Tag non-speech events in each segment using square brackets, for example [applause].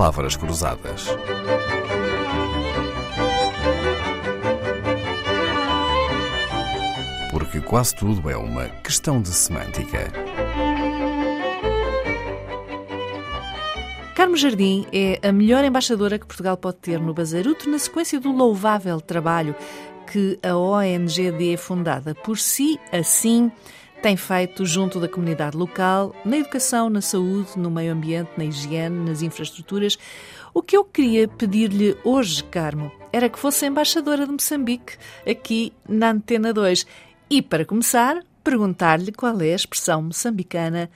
palavras cruzadas. Porque quase tudo é uma questão de semântica. Carmo Jardim é a melhor embaixadora que Portugal pode ter no Bazaruto na sequência do louvável trabalho que a ONGD, fundada por si, assim, tem feito junto da comunidade local, na educação, na saúde, no meio ambiente, na higiene, nas infraestruturas. O que eu queria pedir-lhe hoje, Carmo, era que fosse embaixadora de Moçambique aqui na Antena 2. E, para começar, perguntar-lhe qual é a expressão moçambicana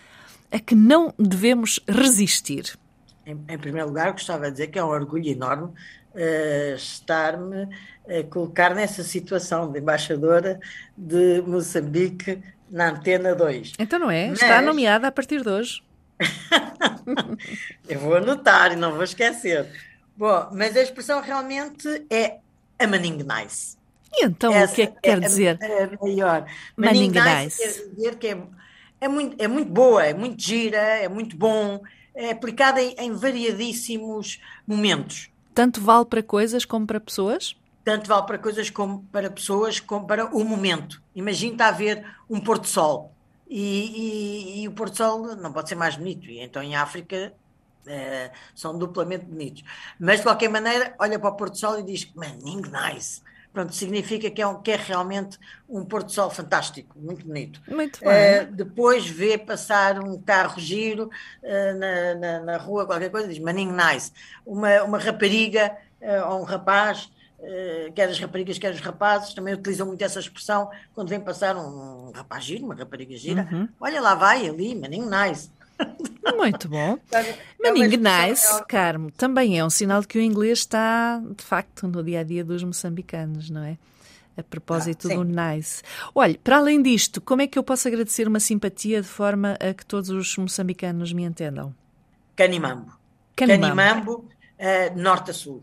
a que não devemos resistir. Em, em, primeiro lugar, gostava de dizer que é um orgulho enorme uh, estar-me a colocar nessa situação de embaixadora de Moçambique na Antena 2. Então não é? Mas... Está nomeada a partir de hoje. [laughs] Eu vou anotar e não vou esquecer. Bom, mas a expressão realmente é a Manning Nice. E então Essa o que é que quer é dizer? É maior. Manning, Nice quer dizer que é, é, muito, é muito boa, é muito gira, é muito bom, é aplicada em, em variadíssimos momentos. Tanto vale para coisas como para pessoas? Tanto vale para coisas como para pessoas, como para o momento. Imagina está a ver um pôr-do-sol e, e, e, o pôr-do-sol não pode ser mais bonito. E então em África é, são duplamente bonitos. Mas de qualquer maneira, olha para o pôr-do-sol e diz: Manning nice pronto, significa que é, um, que é realmente um pôr do sol fantástico, muito bonito. Muito bem. Uh, depois vê passar um carro giro uh, na, na, na, rua, qualquer coisa, diz maninho nice. Uma, uma rapariga ou um rapaz, quer as raparigas, quer os rapazes, também utilizam muito essa expressão quando vem passar um, rapaz giro, uma rapariga gira. Uhum. Olha lá vai ali, maninho nice. [laughs] Muito bom. [laughs] Manning nice, Carmo, também é um sinal de que o inglês está, de facto, no dia a dia dos moçambicanos, não é? A propósito ah, do nice. Olha, para além disto, como é que eu posso agradecer uma simpatia de forma a que todos os moçambicanos me entendam? Canimambo. Canimambo, Canimambo uh, norte a sul.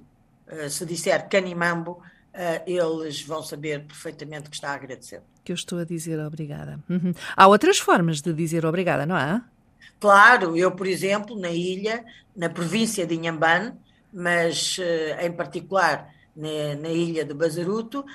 Uh, se disser Canimambo, uh, eles vão saber perfeitamente que está a agradecer. Que eu estou a dizer obrigada. Uhum. Há outras formas de dizer obrigada, não há? Claro, eu, por exemplo, na ilha, na província de Inhambane, mas uh, em particular na, na, ilha de Bazaruto,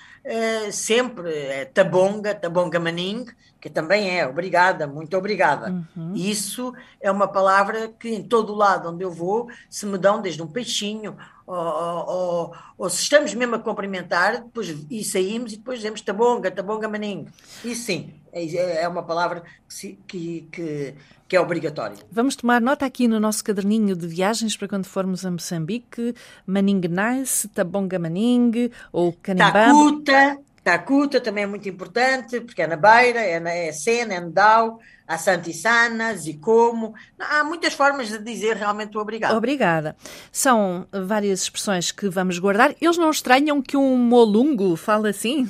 sempre é Tabonga, Tabonga Maning, que também é obrigada, muito obrigada. Uhum. Isso é uma palavra que em todo o lado onde eu vou se me dão desde um peixinho, ou, ou, ou se estamos mesmo a cumprimentar, depois e saímos e depois dizemos Tabonga, Tabonga Maning. Isso sim, é, é uma palavra que, que, que que é obrigatório. Vamos tomar nota aqui no nosso caderninho de viagens para quando formos a Moçambique, Maning Nice, Tabonga Maning ou Canibambo. Tacuta, Tacuta também é muito importante, porque é na Beira, é na é Sena, é Ndau, a Santissana, Zicomo. Há muitas formas de dizer realmente o obrigado. Obrigada. São várias expressões que vamos guardar. Eles não estranham que um molungo fala assim?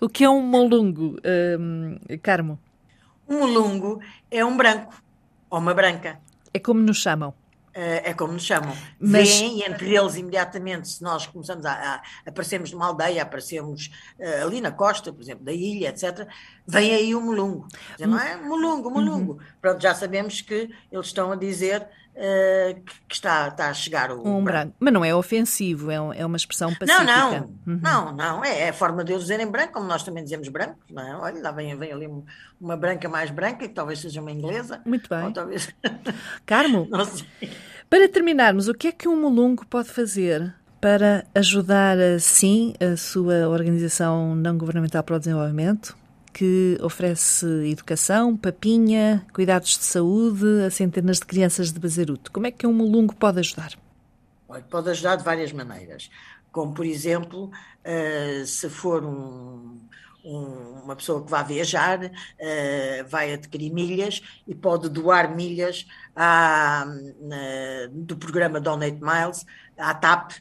O que é um molungo, um, Carmo? Um molungo é um branco ou uma branca. É como nos chamam. Uh, é como nos chamam. Mas... Vêm entre eles, imediatamente, se nós começamos a, a aparecemos numa aldeia, aparecemos uh, ali na costa, por exemplo, da ilha, etc., vem aí o molungo. não é? Molungo, molungo. Uhum. Pronto, já sabemos que eles estão a dizer uh, que está, está a chegar o um branco. Mas não é ofensivo, é, é uma expressão pacífica. Não, não, uhum. não, não, é, é, a forma de eles dizerem branco, como nós também dizemos branco, não é? Olha, lá vem, vem ali uma branca mais branca, que talvez seja uma inglesa. Muito bem. Talvez... [laughs] Carmo, [laughs] para terminarmos, o que é que um molungo pode fazer para ajudar, assim, a sua organização não governamental para o desenvolvimento? Que oferece educação, papinha, cuidados de saúde a centenas de crianças de Bazaruto. Como é que um molungo pode ajudar? Pode ajudar de várias maneiras, como por exemplo, uh, se for um, um, uma pessoa que vai viajar, uh, vai adquirir milhas e pode doar milhas à, do programa Donate Miles à TAP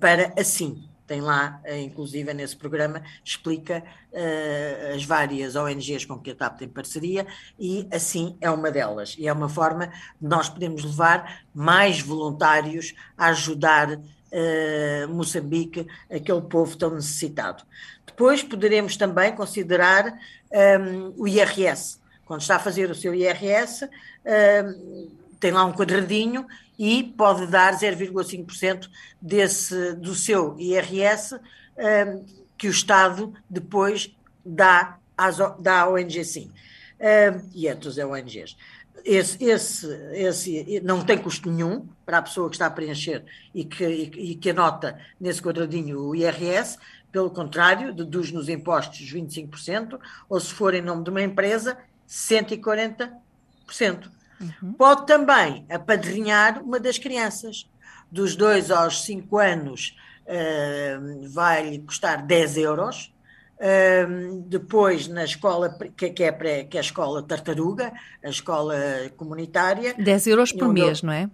para assim tem lá, eh, inclusive nesse programa, explica uh, as várias ONGs com que a TAP tem parceria e assim é uma delas. E é uma forma de nós podermos levar mais voluntários a ajudar uh, Moçambique, aquele povo tão necessitado. Depois poderemos também considerar um, ehm, o IRS. Quando está a fazer o seu IRS, ehm, tem lá um quadradinho e pode dar 0,5% desse do seu IRS um, que o Estado depois dá, às, dá à ONG sim. Um, e é dos ONGs. Esse, esse, esse não tem custo nenhum para a pessoa que está a preencher e que, e que anota nesse quadradinho o IRS, pelo contrário, deduz nos impostos 25%, ou se for em nome de uma empresa, 140%. Uhum. Pode também apadrinhar uma das crianças. Dos 2 aos 5 anos uh, vai custar 10 euros. Uh, depois, na escola, que, que, é pré, que é a escola Tartaruga, a escola comunitária. 10 euros por mês, eu, não é?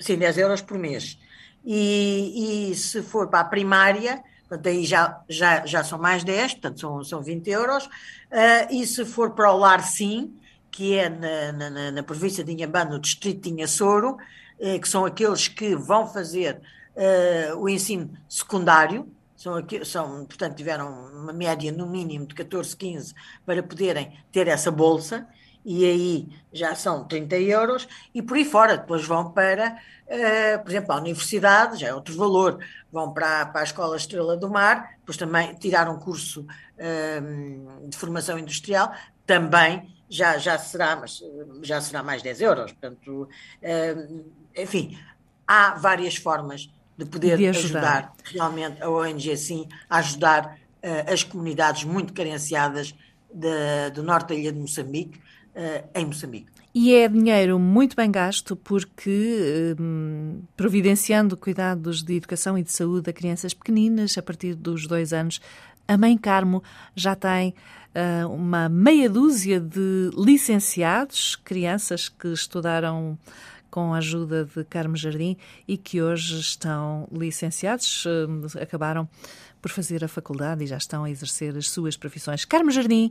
Sim, 10 euros por mês. E, e se for para a primária, portanto, aí já, já, já são mais 10, portanto, são, são 20 euros. Uh, e se for para o lar, sim, que é na, na, na província de Inhambane, no distrito de Inhaçoro, eh, que são aqueles que vão fazer uh, o ensino secundário, são, são, portanto, tiveram uma média no mínimo de 14, 15 para poderem ter essa bolsa, e aí já são 30 euros, e por aí fora, depois vão para, uh, por exemplo, a universidade, já é outro valor, vão para, para a Escola Estrela do Mar, depois também tirar um curso uh, de formação industrial, também já, já será, mas já será mais 10 euros. Portanto, uh, enfim, há várias formas de poder de ajudar. ajudar. realmente a ONG sim a ajudar uh, as comunidades muito carenciadas de, do norte da ilha de Moçambique, uh, em Moçambique. E é dinheiro muito bem gasto porque, hum, providenciando cuidados de educação e de saúde a crianças pequeninas, a partir dos dois anos, a Mãe Carmo já tem uh, uma meia dúzia de licenciados, crianças que estudaram com a ajuda de Carmo Jardim e que hoje estão licenciados, uh, acabaram por fazer a faculdade e já estão a exercer as suas profissões. Carmo Jardim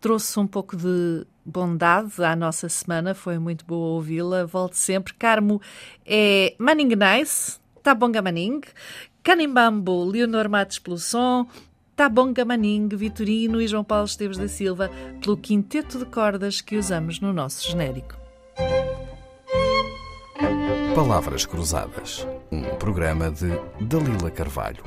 trouxe um pouco de bondade à nossa semana, foi muito boa ouvi-la. Volte sempre. Carmo é Manning Nice, Tabonga Manning, Canimbambo, Leonor Matos pelo som, Tabonga Manning, Vitorino e João Paulo Esteves da Silva, pelo quinteto de cordas que usamos no nosso genérico. Palavras Cruzadas, um programa de Dalila Carvalho.